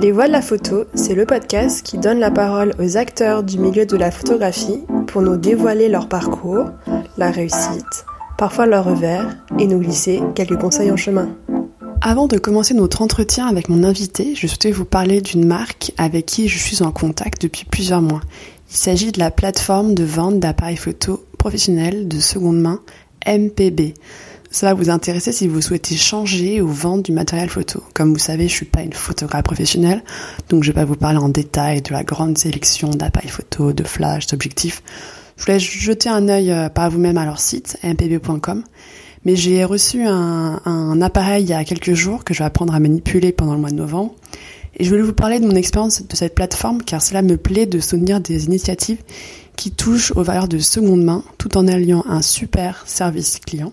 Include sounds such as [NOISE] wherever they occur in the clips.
Les Voix de la photo, c'est le podcast qui donne la parole aux acteurs du milieu de la photographie pour nous dévoiler leur parcours, la réussite, parfois leur revers, et nous glisser quelques conseils en chemin. Avant de commencer notre entretien avec mon invité, je souhaitais vous parler d'une marque avec qui je suis en contact depuis plusieurs mois. Il s'agit de la plateforme de vente d'appareils photo professionnels de seconde main MPB. Ça va vous intéresser si vous souhaitez changer ou vendre du matériel photo. Comme vous savez, je suis pas une photographe professionnelle, donc je vais pas vous parler en détail de la grande sélection d'appareils photo, de flash, d'objectifs. Je vous laisse jeter un œil euh, par vous-même à leur site, mpb.com. Mais j'ai reçu un, un, appareil il y a quelques jours que je vais apprendre à manipuler pendant le mois de novembre. Et je voulais vous parler de mon expérience de cette plateforme car cela me plaît de soutenir des initiatives qui touchent aux valeurs de seconde main tout en alliant un super service client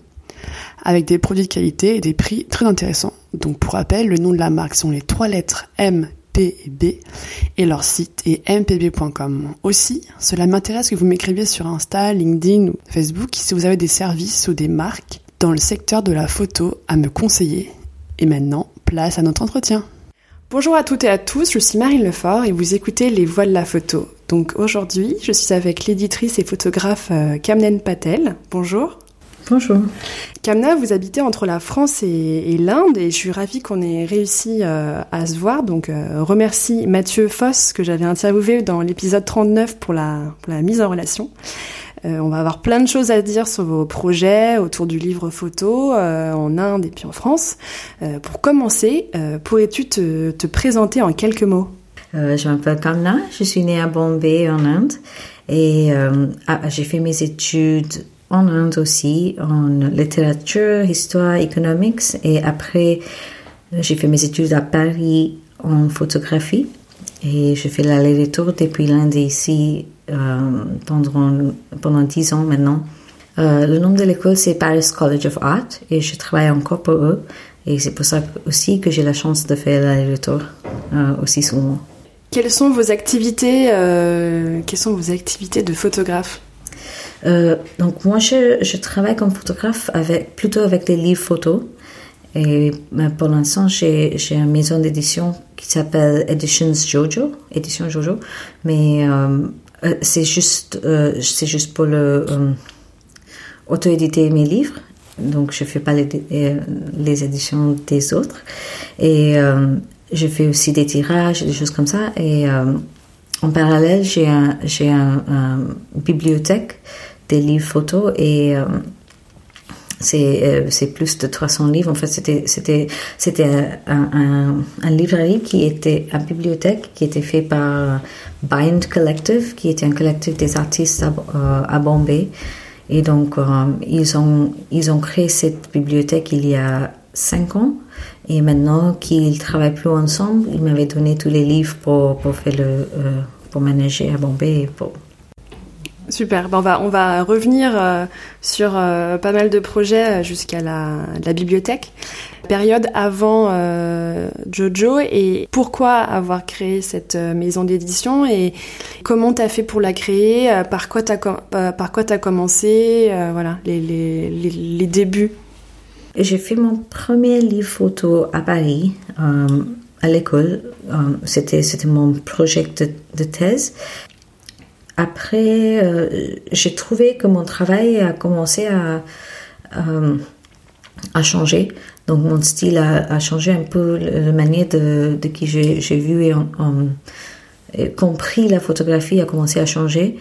avec des produits de qualité et des prix très intéressants. Donc pour rappel, le nom de la marque sont les trois lettres M, P et B et leur site est mpb.com. Aussi, cela m'intéresse que vous m'écriviez sur Insta, LinkedIn ou Facebook si vous avez des services ou des marques dans le secteur de la photo à me conseiller. Et maintenant, place à notre entretien. Bonjour à toutes et à tous, je suis Marine Lefort et vous écoutez Les Voix de la photo. Donc aujourd'hui, je suis avec l'éditrice et photographe euh, Kamnen Patel. Bonjour. Bonjour. Kamna, vous habitez entre la France et, l'Inde et je suis ravie qu'on ait réussi euh, à se voir. Donc, euh, remercie Mathieu Foss que j'avais interviewé dans l'épisode 39 pour la, pour la mise en relation. Euh, on va avoir plein de choses à dire sur vos projets autour du livre photo en Inde et puis en France. pour commencer, pourrais-tu te, te, présenter en quelques mots? Je m'appelle Kamna, je suis née à Bombay en Inde et ah, j'ai fait mes études en Inde aussi, en littérature, histoire, economics. Et après, j'ai fait mes études à Paris en photographie. Et je fais l'aller-retour depuis l'Inde ici euh, pendant, pendant 10 ans maintenant. Euh, le nom de l'école, c'est Paris College of Art et je travaille encore pour eux. Et c'est pour ça aussi que j'ai la chance de faire l'aller-retour euh, aussi souvent. Quelles sont vos activités, euh, quelles sont vos activités de photographe? Euh, donc moi, je, travaille comme photographe avec, plutôt avec des livres photos. Et ben, pour l'instant, j'ai, une maison d'édition qui s'appelle Editions Jojo, Jojo. Mais euh, euh c'est juste, c'est juste pour le auto-éditer mes livres. Donc je fais pas les, les éditions des autres. Et je fais aussi des tirages, des choses comme ça. Et en parallèle, j'ai un, j'ai un, un bibliothèque des livres photos et euh, c'est euh, c'est plus de 300 livres. En fait, c'était un, un, un, librairie qui était une bibliothèque qui était fait par Bind Collective, qui était un collectif des artistes à, euh, à Bombay. Et donc ils ont ils ont créé cette bibliothèque il y a cinq ans. Et maintenant qu'ils travaillent plus ensemble, ils m'avaient donné tous les livres pour pour faire le pour manager à Bombay pour Super. On va on va revenir euh, sur euh, pas mal de projets euh, jusqu'à la, bibliothèque. Période avant Jojo et pourquoi avoir créé cette maison d'édition et comment t'as fait pour la créer Par quoi t'as par quoi t'as commencé Voilà les, les, les, les débuts. J'ai fait mon premier livre photo à Paris à l'école. c'était c'était mon projet de thèse après, euh, j'ai trouvé que mon travail a commencé à, à changer. Donc mon style a, changé un peu, la manière de, de qui j'ai vu et, et compris la photographie a commencé à changer.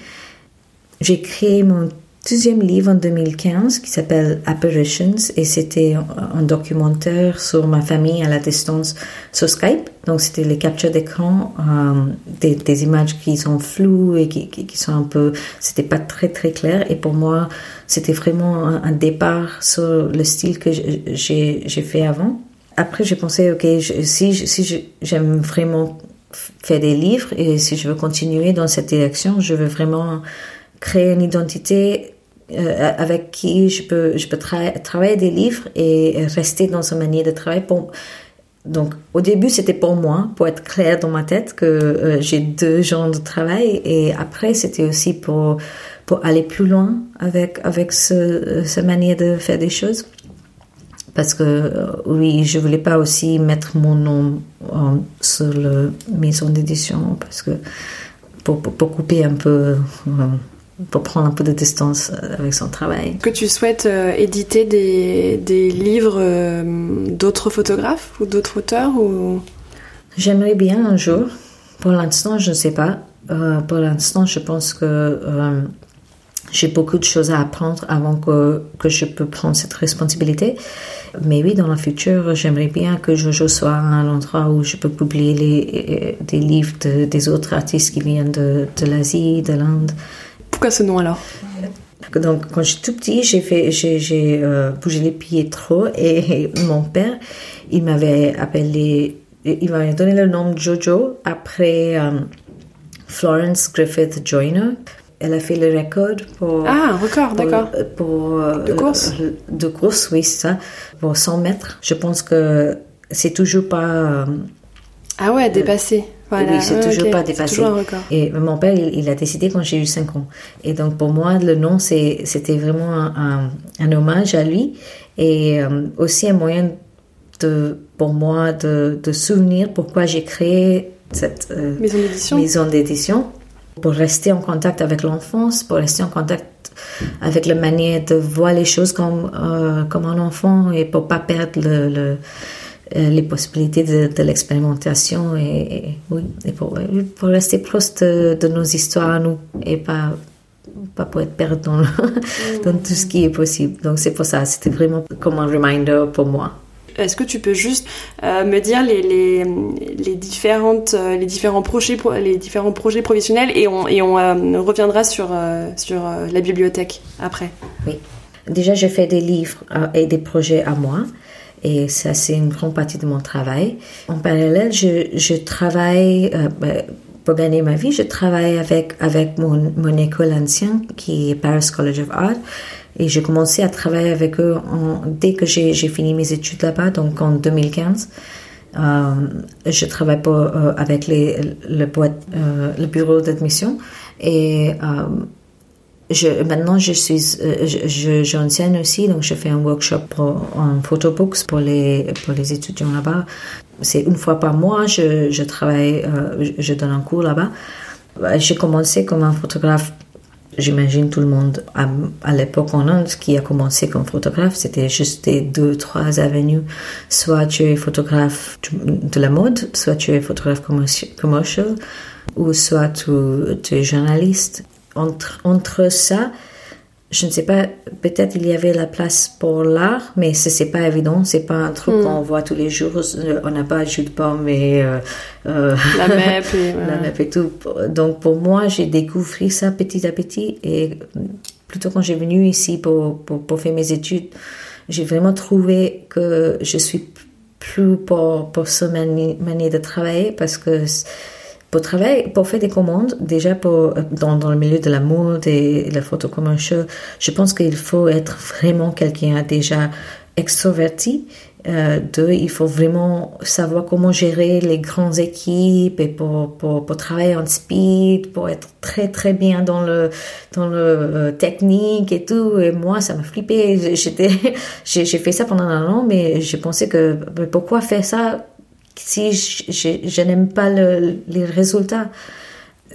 J'ai créé mon deuxième livre en 2015 qui s'appelle Apparitions et c'était un documentaire sur ma famille à la distance sur Skype. Donc c'était les captures d'écran, euh, des, des, images qui sont floues et qui, qui, sont un peu, c'était pas très très clair. Et pour moi, c'était vraiment un, départ sur le style que j'ai fait avant. Après, j'ai pensé, ok, si, si j'aime vraiment faire des livres et si je veux continuer dans cette direction, je veux vraiment créer une identité euh, avec qui je peux, je peux travailler des livres et rester dans sa manière de travailler. Pour... Donc, au début, c'était pour moi, pour être clair dans ma tête que euh, j'ai deux genres de travail. Et après, c'était aussi pour, pour aller plus loin avec, avec ce, cette manière de faire des choses. parce que oui, je voulais pas aussi mettre mon nom sur la maison d'édition parce que pour, pour, couper un peu pour prendre un peu de distance avec son travail. Que tu souhaites éditer des, des livres d'autres photographes ou d'autres auteurs ou... J'aimerais bien un jour. Pour l'instant, je ne sais pas. Euh, pour l'instant, je pense que euh, j'ai beaucoup de choses à apprendre avant que, que je peux prendre cette responsabilité. Mais oui, dans le futur, j'aimerais bien que Jojo soit un endroit où je peux publier les, des livres des autres artistes qui viennent de, de l'Asie, de l'Inde. Pourquoi ce nom alors? Donc, quand j'étais tout petit, j'ai fait, j'ai, euh, bougé les pieds trop et [LAUGHS] mon père, il m'avait appelé, il m'avait donné le nom Jojo après Florence Griffith Joyner. Elle a fait le record pour. Ah, record, d'accord. Pour, euh, de course? De course, oui, c'est ça. Pour 100 mètres. Je pense que c'est toujours pas. Euh, ah ouais, dépassé. Voilà. Oui, c'est toujours pas dépassé. Toujours. Et mon père, il, a décidé quand j'ai eu 5 ans. Et donc pour moi, le nom, c'était vraiment un, un, hommage à lui et euh, aussi un moyen de, pour moi de, de souvenir pourquoi j'ai créé cette euh, maison d'édition pour rester en contact avec l'enfance, pour rester en contact avec la manière de voir les choses comme, euh, comme un enfant et pour pas perdre le, les possibilités de, l'expérimentation et, oui, et pour, pour, rester proche de, nos histoires à nous et pas pas pour être perdu dans, [LAUGHS] dans tout ce qui est possible. Donc c'est pour ça, c'était vraiment comme un reminder pour moi. Est-ce que tu peux juste euh, me dire les, les, différentes, euh, les, différents projets, les différents projets professionnels et on, et on euh, reviendra sur, sur la bibliothèque après? Oui. Déjà, j'ai fait des livres et des projets à moi. Et ça, c'est une grande partie de mon travail. En parallèle, je, je travaille, ben, pour gagner ma vie, je travaille avec, avec mon, mon école ancienne, qui est Paris College of Art. Et j'ai commencé à travailler avec eux dès que j'ai fini mes études là-bas, donc en 2015. Euh, je travaille pas, euh, avec le, euh, le bureau d'admission et je, maintenant je suis je, j'enseigne aussi donc je fais un workshop en photobooks pour les pour les étudiants là-bas c'est une fois par mois je, je travaille je donne un cours là-bas j'ai commencé comme un photographe J'imagine tout le monde à, l'époque en Inde qui a commencé comme photographe, c'était juste des deux, trois avenues. Soit tu es photographe de la mode, soit tu es photographe commercial, ou soit tu, tu es journaliste. Entre, entre ça, je ne sais pas, peut-être il y avait la place pour l'art, mais ce n'est pas évident, c'est pas un truc hmm. qu'on voit tous les jours. On n'a pas jus de pomme et euh, euh, la MEP et, [LAUGHS] la MEP et tout. Donc pour moi, j'ai découvert ça petit à petit et plutôt quand j'ai venu ici pour, pour, pour faire mes études, j'ai vraiment trouvé que je suis plus pour, pour ce manière de travailler parce que pour travailler, pour faire des commandes, déjà pour, dans, dans le milieu de la mode et la photo commercial, je pense qu'il faut être vraiment quelqu'un déjà extroverti. Euh, deux, il faut vraiment savoir comment gérer les grandes équipes et pour, pour, pour travailler en speed, pour être très très bien dans le dans le euh, technique et tout. Et moi, ça m'a flippé. [LAUGHS] J'ai fait ça pendant un an, mais je pensais que pourquoi faire ça si je, n'aime pas les résultats.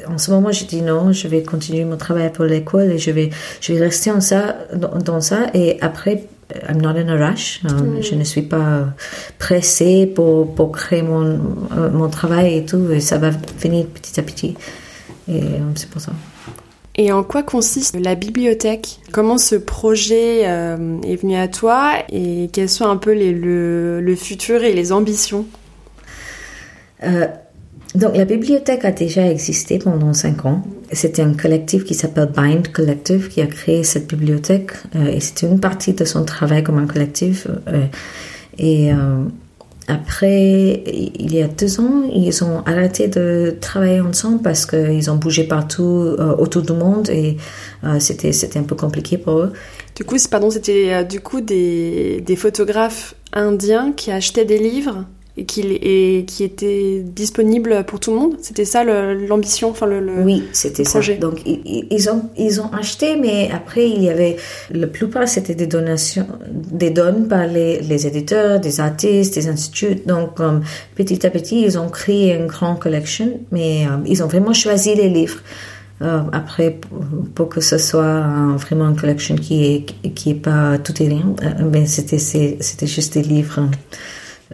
En ce moment, je dis non, je vais continuer mon travail pour l'école et je vais, je vais rester en ça, dans, ça. Et après, I'm not in a rush. Euh, mm. Je ne suis pas pressée pour, pour créer mon, euh, mon travail et tout. Et ça va finir petit à petit. Et euh, c'est pour ça. Et en quoi consiste la bibliothèque? Comment ce projet est venu à toi? Et quels sont un peu les, le, le futur et les ambitions? Euh, donc la bibliothèque a déjà existé pendant cinq ans. C'était un collectif qui s'appelle Bind Collective qui a créé cette bibliothèque euh, et c'était une partie de son travail comme un collectif. Euh, et après, il y a deux ans, ils ont arrêté de travailler ensemble parce qu'ils ont bougé partout autour du monde et c'était c'était un peu compliqué pour eux. Du coup, pardon, c'était du coup des, des photographes indiens qui achetaient des livres? Et qui, et qui était disponible pour tout le monde C'était ça l'ambition enfin le, Oui, c'était ça. Donc ils, ont, ils ont acheté, mais après il y avait, la plupart c'était des donations, des dons par les, les éditeurs, des artistes, des instituts. Donc petit à petit ils ont créé une grande collection, mais euh, ils ont vraiment choisi les livres. Euh, après, pour que ce soit vraiment une collection qui est, qui est pas tout et rien, euh, c'était, c'était juste des livres.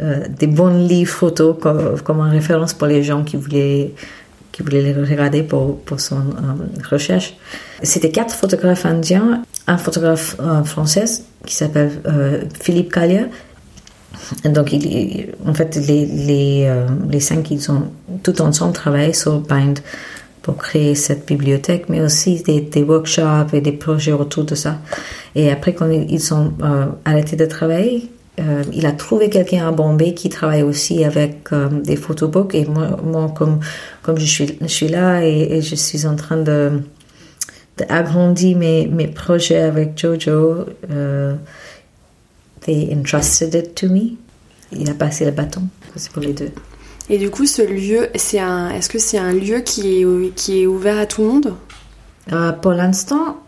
Euh, des bons livres photos comme, en référence pour les gens qui voulaient qui voulaient les regarder pour, pour son euh, recherche. C'était quatre photographes indiens, un photographe euh, français qui s'appelle Philippe Callia. Donc, il, en fait, les, les, les cinq, ils ont tout ensemble travaillé sur Bind pour créer cette bibliothèque, mais aussi des, des, workshops et des projets autour de ça. Et après, quand ils ont arrêté de travailler, euh, il a trouvé quelqu'un à Bombay qui travaille aussi avec euh, des photobooks et moi, comme, comme je, suis, je suis là et, je suis en train de d'agrandir mes, mes projets avec Jojo, euh, they entrusted it to me. Il a passé le bâton. C'est pour les deux. Et du coup, ce lieu, c'est un, est-ce que c'est un lieu qui est, qui est ouvert à tout le monde? Pour l'instant,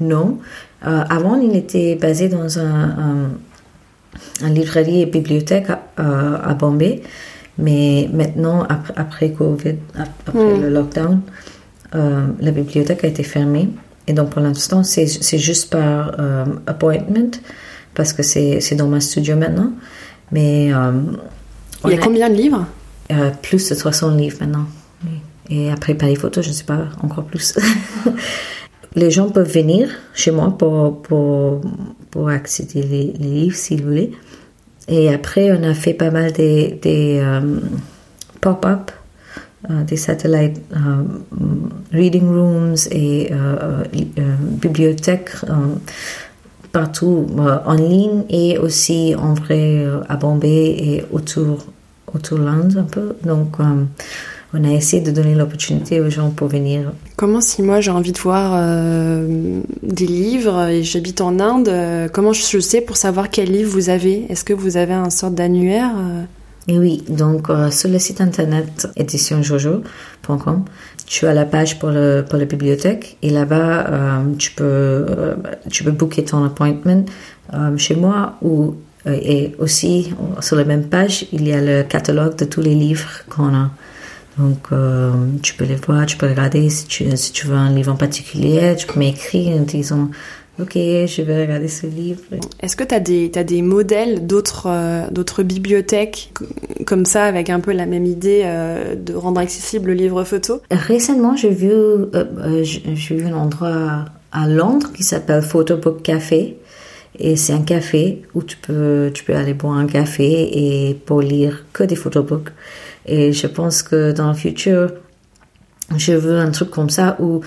non. avant, il était basé dans un en librairie et bibliothèque à, Bombay. Mais maintenant, après, après Covid, après hmm. le lockdown, euh, la bibliothèque a été fermée. Et donc, pour l'instant, c'est juste par euh, appointment, parce que c'est dans ma studio maintenant. Mais. Euh, Il y a, combien de livres? Plus de 300 livres maintenant. Et après, par les photos, je ne sais pas, encore plus. [LAUGHS] les gens peuvent venir chez moi pour, pour, pour accéder les, les livres s'ils voulaient. Et après, on a fait pas mal des, des euh, pop-up, euh, des satellite euh, reading rooms et bibliothèques partout en ligne et aussi en vrai à Bombay et autour, autour de l'Inde un peu. Donc, on a essayé de donner l'opportunité aux gens pour venir. Comment si moi j'ai envie de voir euh, des livres et j'habite en Inde, euh, comment je sais pour savoir quel livre vous avez? Est-ce que vous avez un sorte d'annuaire euh? et oui, donc sur le site internet éditionjojo.com, tu as la page pour, le, pour la bibliothèque et là-bas, tu, peux, tu peux booker ton appointment chez moi ou et aussi sur la même page, il y a le catalogue de tous les livres qu'on a. Donc, euh, tu peux les voir, tu peux regarder si tu, si tu veux un livre en particulier, tu peux m'écrire en disant Ok, je vais regarder ce livre. Est-ce que tu as des, as des modèles d'autres euh, d'autres bibliothèques comme ça, avec un peu la même idée euh, de rendre accessible le livre photo? Récemment, j'ai vu, j'ai vu un endroit à Londres qui s'appelle Photobook Café. Et c'est un café où tu peux, tu peux aller boire un café et pour lire que des photobooks. Et je pense que dans le futur, je veux un truc comme ça où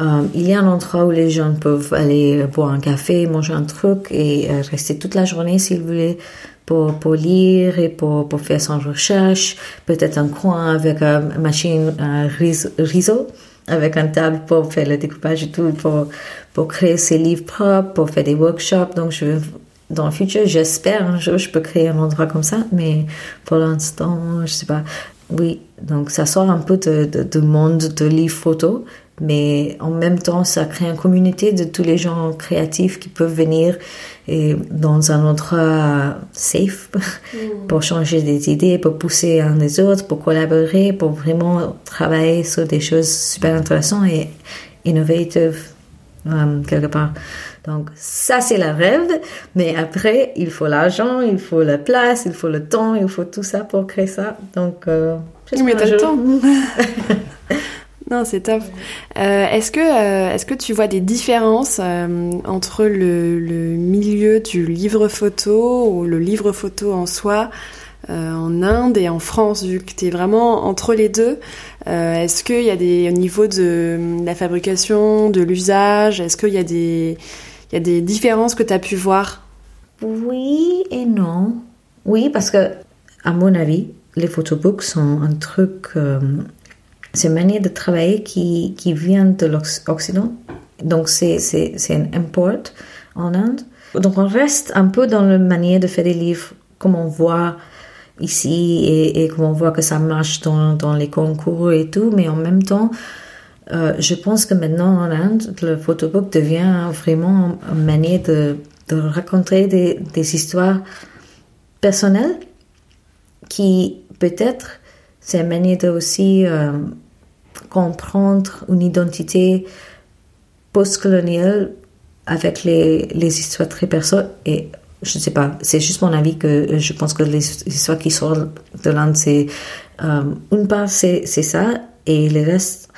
euh, il y a un endroit où les gens peuvent aller boire un café, manger un truc et euh, rester toute la journée s'ils voulaient pour, pour lire et pour, pour faire son recherche. Peut-être un coin avec une machine un riso, avec un table pour faire le découpage et tout, pour, pour créer ses livres propres, pour faire des workshops. Donc, je veux dans le futur, j'espère un jour je peux créer un endroit comme ça, mais pour l'instant, je sais pas. Oui, donc ça sort un peu de, de, monde de livres photos, mais en même temps, ça crée une communauté de tous les gens créatifs qui peuvent venir et dans un endroit safe [LAUGHS] mm. pour changer des idées, pour pousser un des autres, pour collaborer, pour vraiment travailler sur des choses super intéressantes et innovatives euh, quelque part. Donc ça c'est la rêve, mais après il faut l'argent, il faut la place, il faut le temps, il faut tout ça pour créer ça. Donc euh, mais t'as le temps. [LAUGHS] [LAUGHS] non, c'est top. Euh, est-ce que euh, est-ce que tu vois des différences entre le, le, milieu du livre photo ou le livre photo en soi en Inde et en France, vu que tu es vraiment entre les deux Est-ce qu'il y a des au niveau de la fabrication, de l'usage, est-ce qu'il y a des il y a des différences que tu as pu voir? Oui et non. Oui, parce que, à mon avis, les photobooks sont un truc. Euh, c'est une manière de travailler qui, qui vient de l'Occident. Donc, c'est, c'est, c'est un import en Inde. Donc, on reste un peu dans la manière de faire des livres, comme on voit ici et, qu'on voit que ça marche dans, les concours et tout, mais en même temps, euh, je pense que maintenant en Inde, le photobook devient vraiment une manière de, raconter des, histoires personnelles qui peut-être c'est une manière de aussi euh, comprendre une identité postcoloniale avec les, les histoires très personnelles et je ne sais pas, c'est juste mon avis que je pense que les histoires qui sortent de l'Inde, c'est euh, une part c'est ça. Et le reste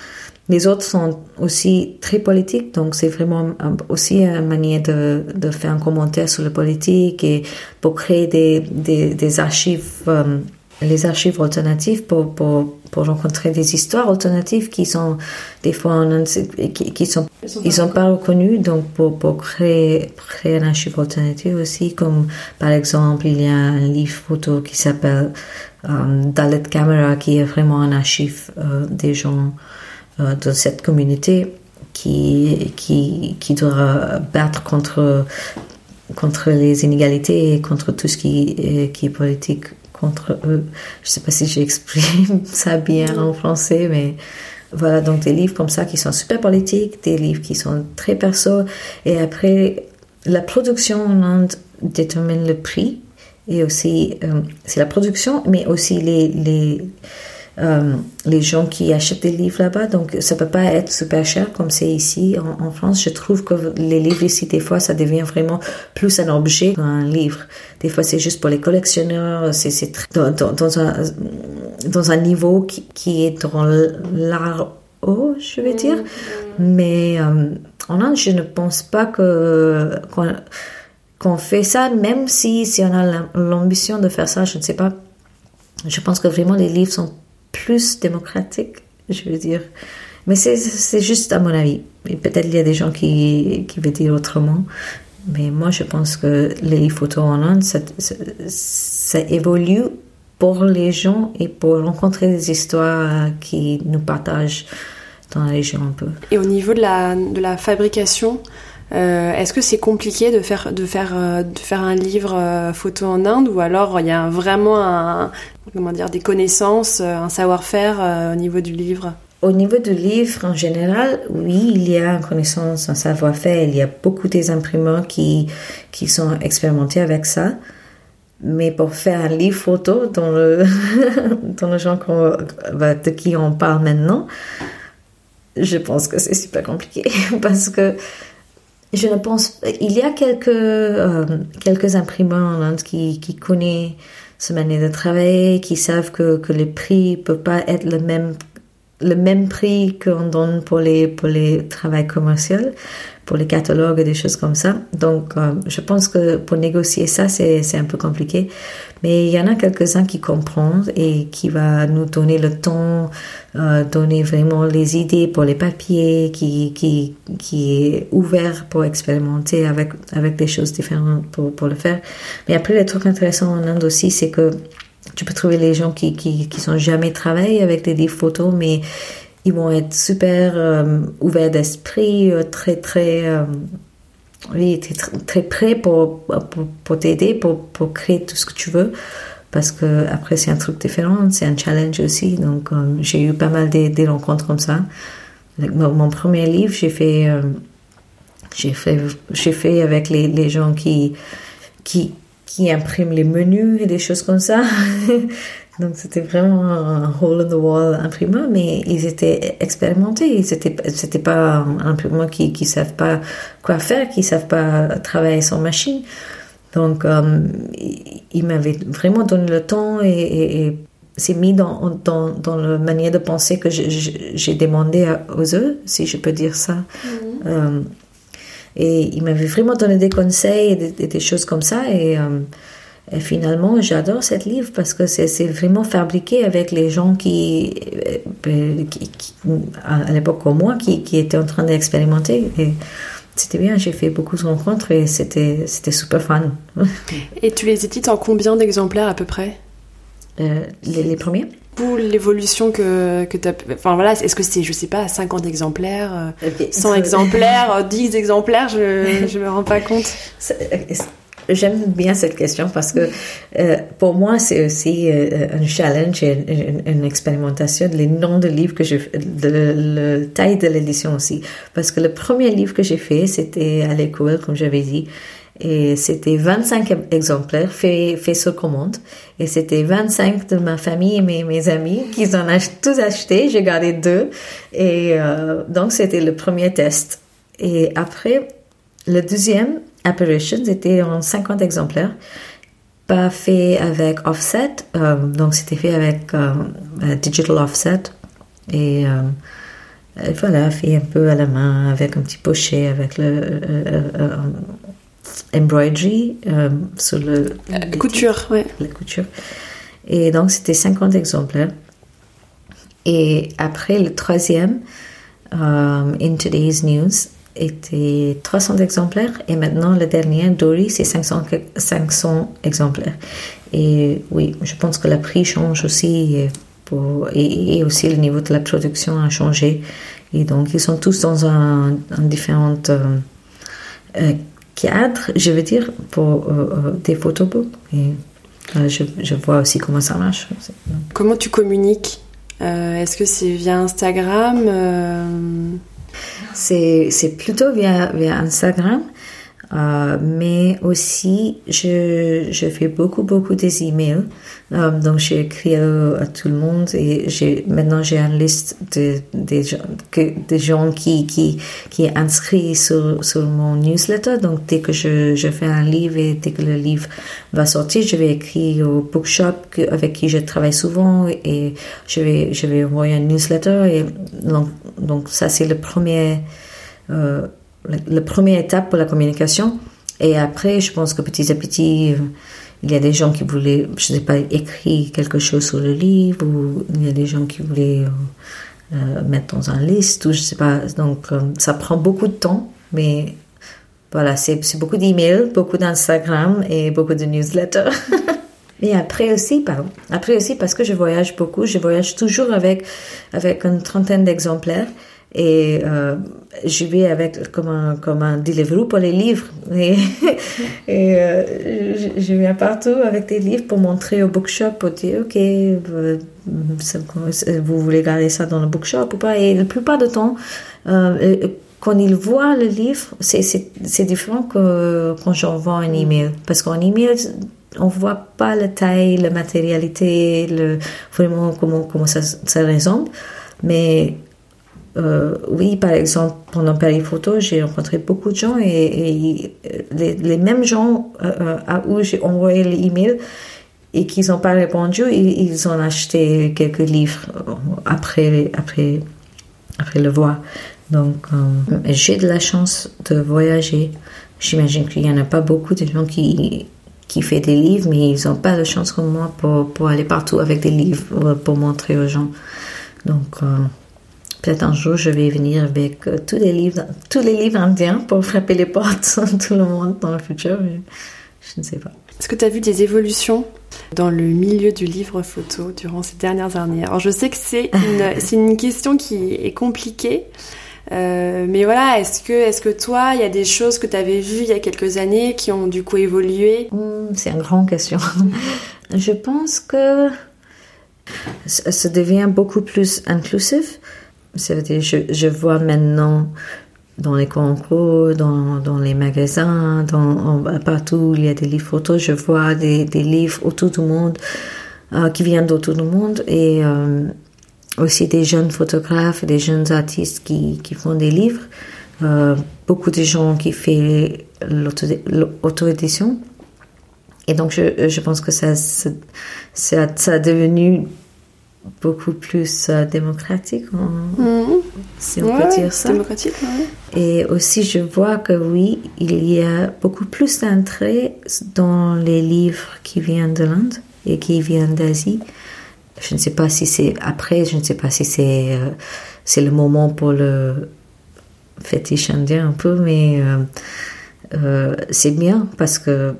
les autres sont aussi très politiques, donc c'est vraiment aussi une manière de, de, faire un commentaire sur la politique et pour créer des, des, des archives, euh, les archives alternatives pour, pour, pour, rencontrer des histoires alternatives qui sont des fois qui, qui sont ils sont pas reconnus donc pour, pour créer créer un archive alternative aussi comme par exemple il y a un livre photo qui s'appelle euh, Dalit Camera qui est vraiment un archive euh, des gens euh, de cette communauté qui, qui, qui doit battre contre, contre les inégalités et contre tout ce qui qui est politique contre eux. Je sais pas si j'exprime [LAUGHS] ça bien en français, mais voilà, donc des livres comme ça qui sont super politiques, des livres qui sont très perso, et après, la production en Inde détermine le prix, et aussi, euh, c'est la production, mais aussi les euh, les gens qui achètent des livres là-bas. Donc, ça peut pas être super cher comme c'est ici en, France. Je trouve que les livres ici, des fois, ça devient vraiment plus un objet qu'un livre. Des fois, c'est juste pour les collectionneurs. C'est dans, dans, dans, un, dans un niveau qui, qui est dans l'art haut, je vais dire. Mm-hmm. Mais euh, en Inde, je ne pense pas que qu'on fait ça, même si, si on a l'ambition de faire ça, je ne sais pas. Je pense que vraiment les livres sont plus démocratique, je veux dire. Mais c'est juste à mon avis. Peut-être il y a des gens qui, qui veulent dire autrement. Mais moi, je pense que les photos en Inde, ça, évolue pour les gens et pour rencontrer des histoires qui nous partagent dans la région un peu. Et au niveau de la, de la fabrication, euh, est-ce que c'est compliqué de faire, de, faire, euh, faire un livre euh, photo en Inde ou alors il y a vraiment comment dire, des connaissances, un savoir-faire au niveau du livre? Au niveau du livre, en général, oui, il y a une connaissance, un savoir-faire. Il y a beaucoup des imprimeurs qui, qui sont expérimentés avec ça. Mais pour faire un livre photo dans le, [LAUGHS] dans le genre de qui on parle maintenant, je pense que c'est super compliqué [LAUGHS] parce que je ne pense il y a quelques euh, quelques imprimeurs en Inde qui qui connaissent ce manière de travailler, qui savent que que les prix peuvent pas être le même le même prix qu'on donne pour les pour les travaux commerciaux, pour les catalogues et des choses comme ça. Donc, euh, je pense que pour négocier ça, c'est un peu compliqué. Mais il y en a quelques-uns qui comprennent et qui va nous donner le temps, euh, donner vraiment les idées pour les papiers, qui, qui, qui est ouvert pour expérimenter avec, avec des choses différentes pour, pour le faire. Mais après, le truc intéressant en Inde aussi, c'est que tu peux trouver les gens qui, qui, qui sont jamais travaillé avec des livres photos, mais ils vont être super euh, ouverts d'esprit, euh, très, très, euh, oui, très, très prêts pour, pour, pour t'aider, pour, pour créer tout ce que tu veux. Parce que après, c'est un truc différent, c'est un challenge aussi. Donc, j'ai eu pas mal de, rencontres comme ça. Mon, mon premier livre, j'ai fait, j'ai fait, j'ai fait avec les, les gens qui, qui, qui impriment les menus et des choses comme ça. [LAUGHS] Donc c'était vraiment un hole in the wall imprimeur, mais ils étaient expérimentés. Ils étaient, c'était pas un imprimeur qui qui savent pas quoi faire, qui savent pas travailler sans machine. Donc euh, ils m'avaient vraiment donné le temps et, et, c'est mis dans, dans, dans la manière de penser que j'ai demandé aux eux, si je peux dire ça. Mm-hmm. Euh, et il m'avait vraiment donné des conseils et des, choses comme ça. Et, euh, finalement, j'adore cette livre parce que c'est vraiment fabriqué avec les gens qui, euh, qui, à l'époque comme moi, qui, qui, étaient en train d'expérimenter. Et c'était bien, j'ai fait beaucoup de rencontres et c'était super fun. Et tu les édites en combien d'exemplaires à peu près? Euh, les, les premiers? L'évolution que, que tu as. Enfin voilà, est-ce que c'est, je sais pas, 50 exemplaires, 100 exemplaires, 10 exemplaires Je ne me rends pas compte. Euh, j'aime bien cette question parce que euh, pour moi, c'est aussi euh, un challenge et une, expérimentation les noms de livres que je de le, taille de l'édition aussi. Parce que le premier livre que j'ai fait, c'était à l'école, comme j'avais dit. Et c'était 25 exemplaires faits fait sur commande. Et c'était 25 de ma famille et mes, mes amis qui en ont tous acheté. J'ai gardé deux. Et euh, donc, c'était le premier test. Et après, le deuxième, Apparitions, était en 50 exemplaires. Pas fait avec offset. Euh, donc, c'était fait avec euh, digital offset. Et voilà, fait un peu à la main, avec un petit pochet, avec le embroidery euh, sur le la couture, ouais. La couture. Et donc c'était 50 exemplaires. Et après le troisième, euh, In Today's News, était 300 exemplaires et maintenant le dernier, Dory, c'est 500, 500 exemplaires. Et oui, je pense que le prix change aussi et, pour, et, aussi le niveau de la production a changé. Et donc ils sont tous dans un, un différentes euh, euh cadre, je veux dire, pour euh, euh, des photobooks. Et euh, je, je, vois aussi comment ça marche. Comment tu communiques Est-ce que c'est via Instagram C'est plutôt via, via Instagram. Euh, mais aussi, je, je fais beaucoup, beaucoup des emails. Euh, donc, j'écris à, à, tout le monde et j'ai, maintenant j'ai une liste de, de, de, de gens qui, qui, qui est sur, sur mon newsletter. Donc, dès que je, je fais un livre et dès que le livre va sortir, je vais écrire au bookshop avec qui je travaille souvent et je vais, je vais envoyer un newsletter. Et donc, donc ça, c'est le premier, euh, la, première étape pour la communication. Et après, je pense que petit à petit, euh, il y a des gens qui voulaient, je ne sais pas, écrire quelque chose sur le livre, ou il y a des gens qui voulaient euh, euh, mettre dans un liste, ou je sais pas. Donc, ça prend beaucoup de temps, mais voilà, c'est beaucoup d'emails, beaucoup d'Instagram et beaucoup de newsletters. [LAUGHS] Et après aussi, pardon, après aussi parce que je voyage beaucoup, je voyage toujours avec avec une trentaine d'exemplaires et euh, je vais avec comme un comme un Deliveroo pour les livres. Et, [LAUGHS] euh, je, viens partout avec des livres pour montrer au bookshop pour dire ok vous, vous voulez garder ça dans le bookshop ou pas? Et la plupart du temps euh, quand ils voient le livre c'est différent que quand j'envoie un email. Parce qu'en email on voit pas la taille la matérialité vraiment comment comment ça ça ressemble. Mais euh, oui, par exemple, pendant Paris Photo, j'ai rencontré beaucoup de gens et, les, mêmes gens euh, à où j'ai envoyé l'email et qui n'ont pas répondu, ils, ont acheté quelques livres après, après, après le voir. Donc, euh, j'ai de la chance de voyager. J'imagine qu'il n'y en a pas beaucoup de gens qui, qui font des livres, mais ils n'ont pas de chance comme moi pour, pour aller partout avec des livres, pour montrer aux gens. Donc, Peut-être un jour, je vais venir avec euh, tous les livres, tous les livres indiens pour frapper les portes [LAUGHS] de tout le monde dans le futur. je ne sais pas. Est-ce que tu as vu des évolutions dans le milieu du livre photo durant ces dernières années? Alors, je sais que c'est [LAUGHS] une, une question qui est compliquée. Euh, mais voilà, est-ce que, est-ce que toi, il y a des choses que tu avais vues il y a quelques années qui ont du coup évolué? Hmm, C'est une grande question. [LAUGHS] je pense que ça devient beaucoup plus inclusif. Je, vois maintenant dans les concours, dans, dans les magasins, partout où il y a des livres photos, je vois des, livres autour du monde, euh, qui viennent d'autour du monde et euh, aussi des jeunes photographes, des jeunes artistes qui, font des livres. Euh, beaucoup de gens qui font l'auto-édition. Et donc, je, je pense que ça, ça, ça a devenu beaucoup plus euh, démocratique, mhm. si on peut dire ça. Démocratique, Et aussi, je vois que oui, il y a beaucoup plus d'entrées dans les livres qui viennent de l'Inde et qui viennent d'Asie. Je ne sais pas si c'est après, je ne sais pas si c'est euh, c'est le moment pour le fétiche indien un peu, mais euh, c'est bien parce que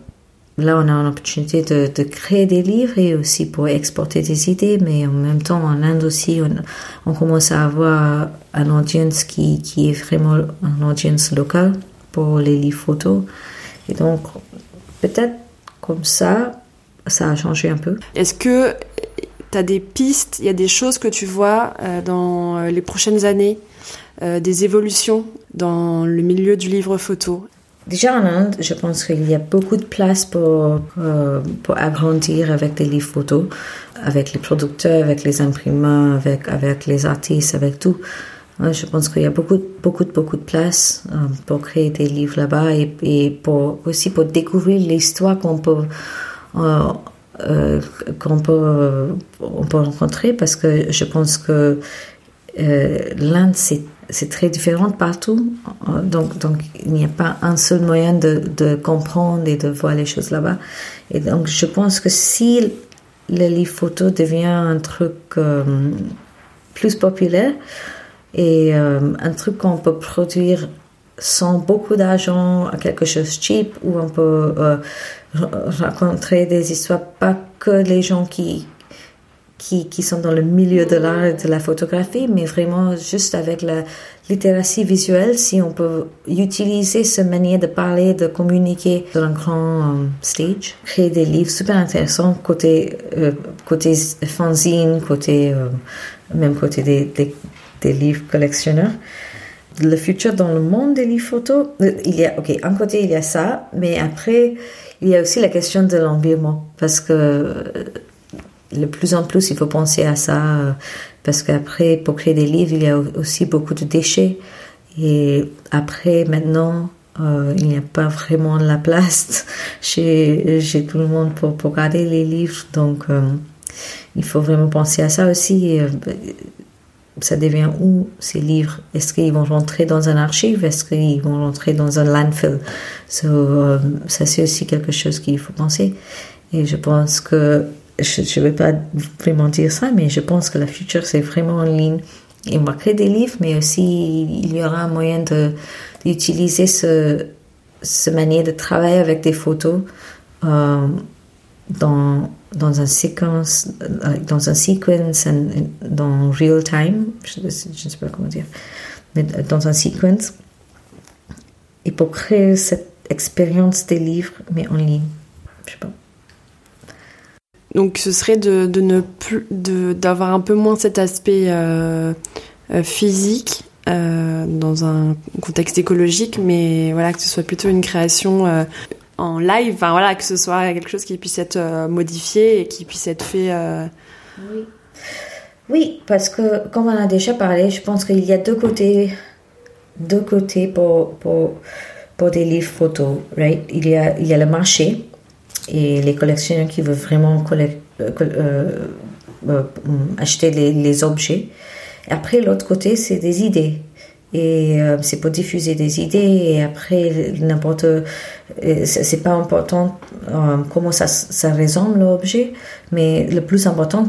là, on a l'opportunité de, de, créer des livres et aussi pour exporter des idées, mais en même temps, en Inde aussi, on, commence à avoir un audience qui, qui est vraiment un audience locale pour les livres photos. Et donc, peut-être comme ça, ça a changé un peu. Est-ce que tu as des pistes, il y a des choses que tu vois euh, dans les prochaines années, euh, des évolutions dans le milieu du livre photo? Déjà en Inde, je pense qu'il y a beaucoup de place pour, pour agrandir avec des livres photos, avec les producteurs, avec les imprimeurs, avec, avec les artistes, avec tout. Je pense qu'il y a beaucoup, beaucoup, beaucoup de place pour créer des livres là-bas et, et, pour, aussi pour découvrir l'histoire qu'on peut euh, peut, peut rencontrer parce que je pense que euh, l'Inde, c'est, très différent partout. Donc, donc, il n'y a pas un seul moyen de, de, comprendre et de voir les choses là-bas. Et donc, je pense que si le livre photo devient un truc euh, plus populaire et un truc qu'on peut produire sans beaucoup d'argent, quelque chose cheap, où on peut raconter des histoires, pas que les gens qui, qui, qui sont dans le milieu de l'art et de la photographie, mais vraiment juste avec la littératie visuelle, si on peut utiliser ce manière de parler, de communiquer dans un grand euh, stage, créer des livres super intéressants côté, euh, côté fanzine, côté, euh, même côté des, des, des livres collectionneurs. Le futur dans le monde des livres photos, il y a, ok, un côté il y a ça, mais après il y a aussi la question de l'environnement, parce que de plus en plus, il faut penser à ça, euh, parce qu'après, pour créer des livres, il y a aussi beaucoup de déchets. Et après, maintenant, euh, il n'y a pas vraiment la place [LAUGHS] chez, chez tout le monde pour, pour garder les livres. Donc, il faut vraiment penser à ça aussi ça devient où ces livres? Est-ce qu'ils vont rentrer dans un archive? Est-ce qu'ils vont rentrer dans un landfill? Euh, Ça, c'est aussi quelque chose qu'il faut penser. Et je pense que, je ne vais pas vraiment dire ça, mais je pense que la future, c'est vraiment en ligne. Et on va créer des livres, mais aussi il y aura un moyen d'utiliser ce, ce manière de travailler avec des photos euh, dans un séquence, euh, dans un sequence, dans real time, je ne sais pas comment dire, mais dans un sequence, et pour créer cette expérience des livres, mais en ligne. Je sais pas. Donc ce serait de, ne plus, d'avoir un peu moins cet aspect euh, euh, physique dans un contexte écologique, mais voilà que ce soit plutôt une création en live, enfin voilà, que ce soit quelque chose qui puisse être euh, modifié et qui puisse être fait. Euh, oui. oui, parce que comme on a déjà parlé, je pense qu'il y a deux côtés, deux côtés pour, pour, pour des livres photos, right? Il y a, il y a le marché et les collectionneurs qui veulent vraiment euh, acheter les, objets. Après, l'autre côté, c'est des idées et euh, c'est pour diffuser des idées et après n'importe euh, c'est pas important euh, comment ça, ça ressemble l'objet mais le plus important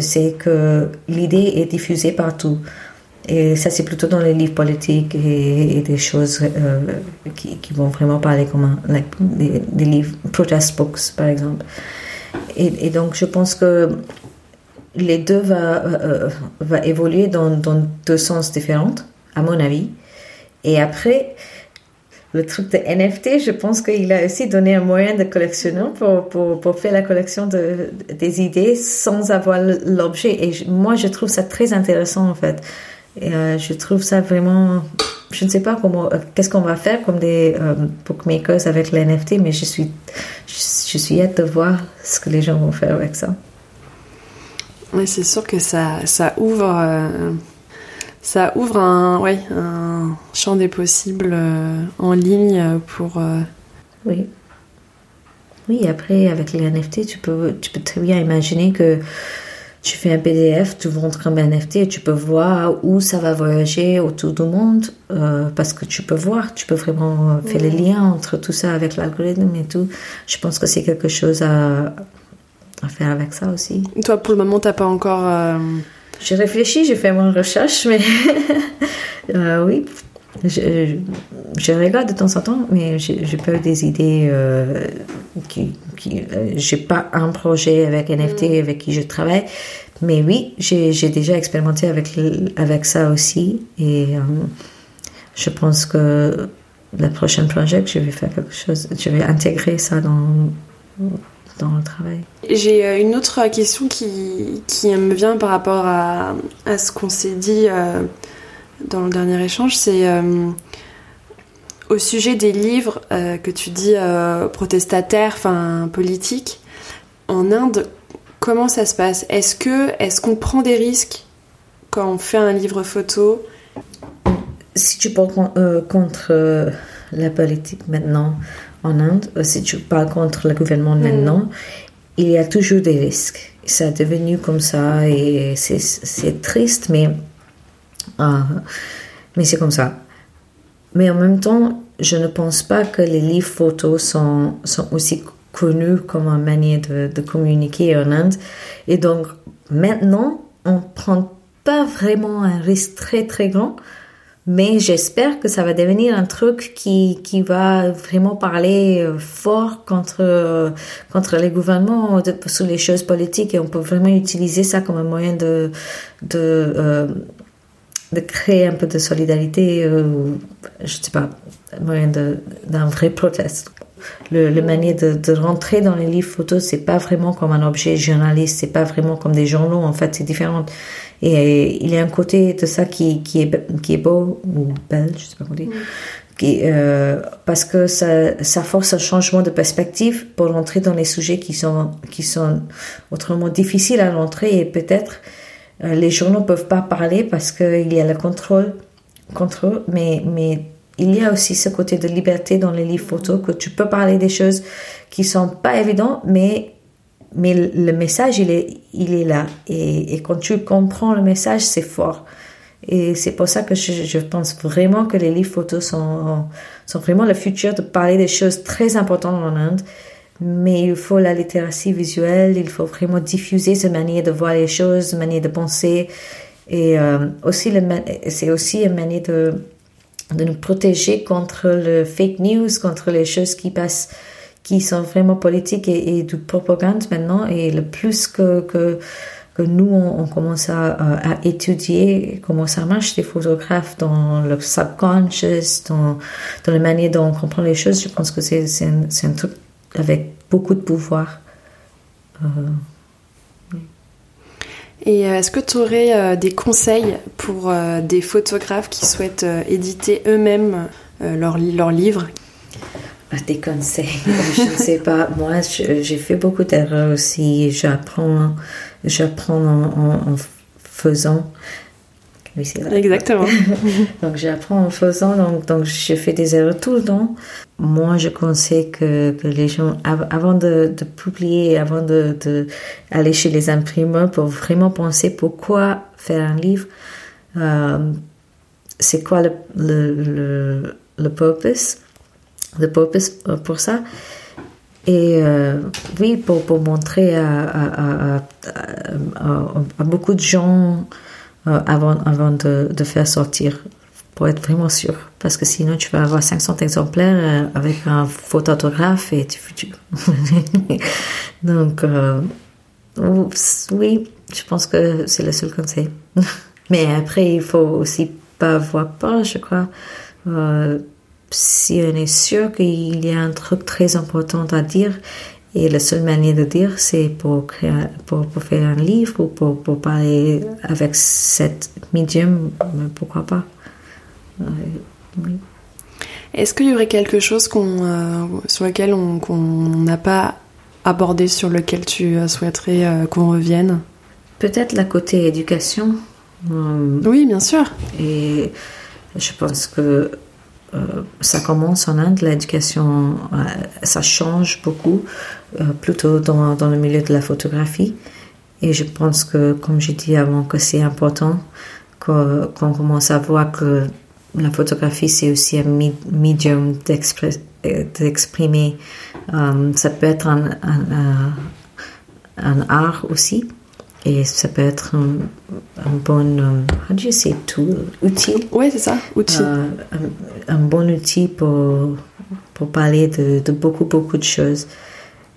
c'est que l'idée est diffusée partout et ça c'est plutôt dans les livres politiques et, des choses qui, qui, vont vraiment parler comme des, livres protest books par exemple et, donc je pense que les deux va, va évoluer dans, dans deux sens différents à mon avis. Et après, le truc de NFT, je pense qu'il a aussi donné un moyen de collectionneur pour, pour, pour faire la collection de, des idées sans avoir l'objet. Et moi, je trouve ça très intéressant, en fait. Et, euh, je trouve ça vraiment... Je ne sais pas comment, euh, qu'est-ce qu'on va faire comme des euh, bookmakers avec les NFT, mais je suis, je, suis hâte de voir ce que les gens vont faire avec ça. Oui, c'est sûr que ça, ça ouvre ça ouvre un, ouais, un champ des possibles euh, en ligne pour. Euh, oui. Oui, après, avec les NFT, tu peux, tu peux très bien imaginer que tu fais un PDF, tu montres un NFT et tu peux voir où ça va voyager autour du monde euh, parce que tu peux voir, tu peux vraiment faire le lien entre tout ça avec l'algorithme et tout. Je pense que c'est quelque chose à, à, faire avec ça aussi. Toi, pour le moment, t'as pas encore. J'ai réfléchi, j'ai fait mon recherche, mais [LAUGHS] euh, oui, je, je, regarde de temps en temps, mais j'ai pas des idées euh, qui, qui euh, j'ai pas un projet avec NFT mm. avec qui je travaille, mais oui, j'ai déjà expérimenté avec avec ça aussi et je pense que le prochain projet, je vais faire quelque chose, je vais intégrer ça dans, dans le travail. J'ai euh, une autre question qui, qui me vient par rapport à, à ce qu'on s'est dit euh, dans le dernier échange, c'est euh, au sujet des livres que tu dis protestataires, enfin politiques. En Inde, comment ça se passe? Est-ce que est-ce qu'on prend des risques quand on fait un livre photo? Si tu parles contre la politique maintenant, en Inde, euh, si tu parles contre le gouvernement mm. maintenant, il y a toujours des risques. Ça est devenu comme ça et c'est triste, mais, ah, mais c'est comme ça. Mais en même temps, je ne pense pas que les livres photos sont, sont aussi connus comme une manière de, de communiquer en Inde. Et donc, maintenant, on ne prend pas vraiment un risque très très grand mais j'espère que ça va devenir un truc qui, qui va vraiment parler euh, fort contre, euh, contre les gouvernements sur les choses politiques et on peut vraiment utiliser ça comme un moyen de, de, euh, de créer un peu de solidarité, euh, je sais pas, moyen d'un vrai proteste. Le, le manière de, de, rentrer dans les livres photos, c'est pas vraiment comme un objet journaliste, c'est pas vraiment comme des journaux, en fait, c'est différent. Et il y a un côté de ça qui, qui, est, qui est beau, ou belle, je sais pas comment dire, qui, euh, parce que ça, ça force un changement de perspective pour rentrer dans les sujets qui sont, qui sont autrement difficiles à rentrer et peut-être les journaux peuvent pas parler parce qu'il y a le contrôle, contrôle mais, mais il y a aussi ce côté de liberté dans les livres photos que tu peux parler des choses qui sont pas évidentes, mais mais le message, il est, il est là. Et, quand tu comprends le message, c'est fort. Et c'est pour ça que je, pense vraiment que les livres photos sont, sont vraiment le futur de parler des choses très importantes en Inde. Mais il faut la littératie visuelle, il faut vraiment diffuser cette manière de voir les choses, cette manière de penser. Et euh, aussi, c'est aussi une manière de, de nous protéger contre le fake news, contre les choses qui passent qui sont vraiment politiques et, et de propagande maintenant. Et le plus que, que, nous, on, commence à, à, étudier comment ça marche, les photographes, dans le subconscious, dans, dans la manière dont on comprend les choses, je pense que c'est un, un, truc avec beaucoup de pouvoir. Euh, et euh, est-ce que tu aurais euh, des conseils pour des photographes qui souhaitent éditer eux-mêmes leurs leur livres? Des conseils, [LAUGHS] je ne sais pas. Moi, j'ai fait beaucoup d'erreurs aussi. J'apprends, j'apprends en, faisant. Exactement. [LAUGHS] donc j'apprends en faisant, donc, donc je fais des erreurs tout le temps. Moi, je conseille que, que les gens, avant de, de publier, avant de, de, aller chez les imprimeurs, pour vraiment penser pourquoi faire un livre, euh, c'est quoi le, le, le, le purpose de purpose euh, pour ça. Et euh, oui, pour, pour montrer à, à, à, à, beaucoup de gens euh, avant, avant de, de, faire sortir, pour être vraiment sûr. Parce que sinon, tu vas avoir 500 exemplaires avec un photographe et tu... tu... [LAUGHS] Donc, oui, je pense que c'est le seul conseil. [LAUGHS] Mais après, il faut aussi pas avoir peur, je crois si on est sûr qu'il y a un truc très important à dire, et la seule manière de dire, c'est pour, pour, pour, faire un livre ou pour, pour parler avec cette médium, pourquoi pas. Est-ce qu'il y aurait quelque chose qu'on, euh, sur lequel on n'a pas abordé, sur lequel tu souhaiterais euh, qu'on revienne? Peut-être la côté éducation. Euh, oui, bien sûr. Et je pense que euh, ça commence en Inde, l'éducation, euh, ça change beaucoup, euh, plutôt dans, dans, le milieu de la photographie. Et je pense que, comme j'ai dit avant, que c'est important qu'on commence à voir que la photographie, c'est aussi un médium d'exprimer. ça peut être un art aussi. Et ça peut être un, un bon, euh, how do you say, tool, outil? Oui, c'est ça, outil. Euh, un, un, bon outil pour, pour parler de, de, beaucoup, beaucoup de choses.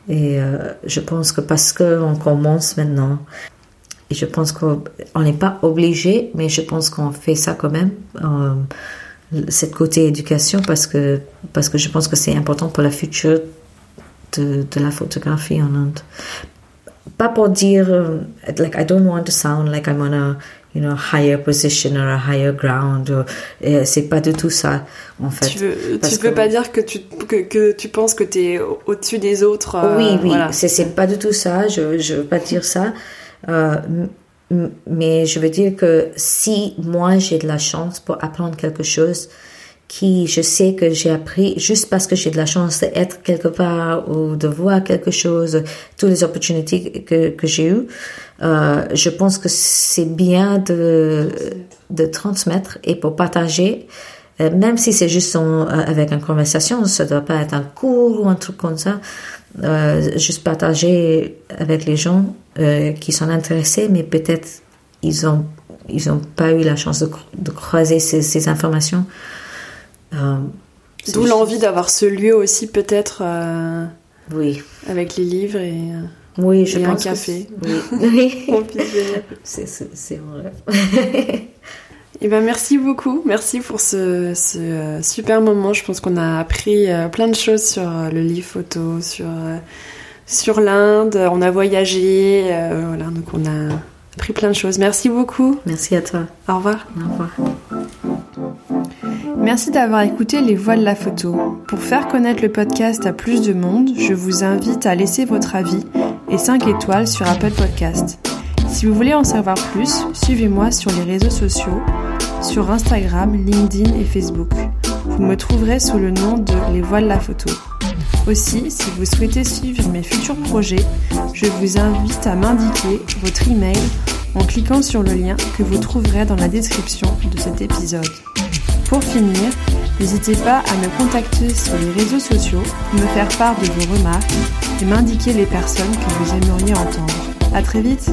Et euh, je pense que parce qu'on commence maintenant, et je pense qu'on n'est pas obligé, mais je pense qu'on fait ça quand même. Euh, cette côté éducation parce que, parce que je pense que c'est important pour la future de, de la photographie en Inde. Pas pour dire, euh, like, I don't want to sound like I'm on a, you know, higher position or a higher ground. c'est pas du tout ça, en fait. Tu veux, tu veux pas dire que tu, que, que tu penses que tu es au-dessus des autres. Euh, oui, oui, voilà. c'est pas du tout ça. Je, je veux pas dire ça. Euh, mais je veux dire que si moi j'ai de la chance pour apprendre quelque chose qui je sais que j'ai appris juste parce que j'ai de la chance d'être quelque part ou de voir quelque chose, toutes les opportunités que, que j'ai eues, euh, je pense que c'est bien de, de transmettre et pour partager, euh, même si c'est juste en, avec une conversation, ça doit pas être un cours ou un truc comme ça, euh, juste partager avec les gens euh, qui sont intéressés, mais peut-être ils ont ils ont pas eu la chance de, croiser ces informations. Euh, D'où l'envie d'avoir ce lieu aussi peut-être. Euh, oui. Avec les livres et. Oui, je et pense un café. Oui. [LAUGHS] c'est vrai. [LAUGHS] Eh ben merci beaucoup, merci pour ce, ce euh, super moment. Je pense qu'on a appris euh, plein de choses sur euh, le livre photo, sur sur l'Inde. On a voyagé, voilà, donc on a appris plein de choses. Merci beaucoup. Merci à toi. Au revoir. Au revoir. Merci d'avoir écouté Les Voix de la photo. Pour faire connaître le podcast à plus de monde, je vous invite à laisser votre avis et 5 étoiles sur Apple Podcast. Si vous voulez en savoir plus, suivez-moi sur les réseaux sociaux, sur Instagram, LinkedIn et Facebook. Vous me trouverez sous le nom de Les Voiles la Photo. Aussi, si vous souhaitez suivre mes futurs projets, je vous invite à m'indiquer votre email en cliquant sur le lien que vous trouverez dans la description de cet épisode. Pour finir, n'hésitez pas à me contacter sur les réseaux sociaux, me faire part de vos remarques et m'indiquer les personnes que vous aimeriez entendre. À très vite!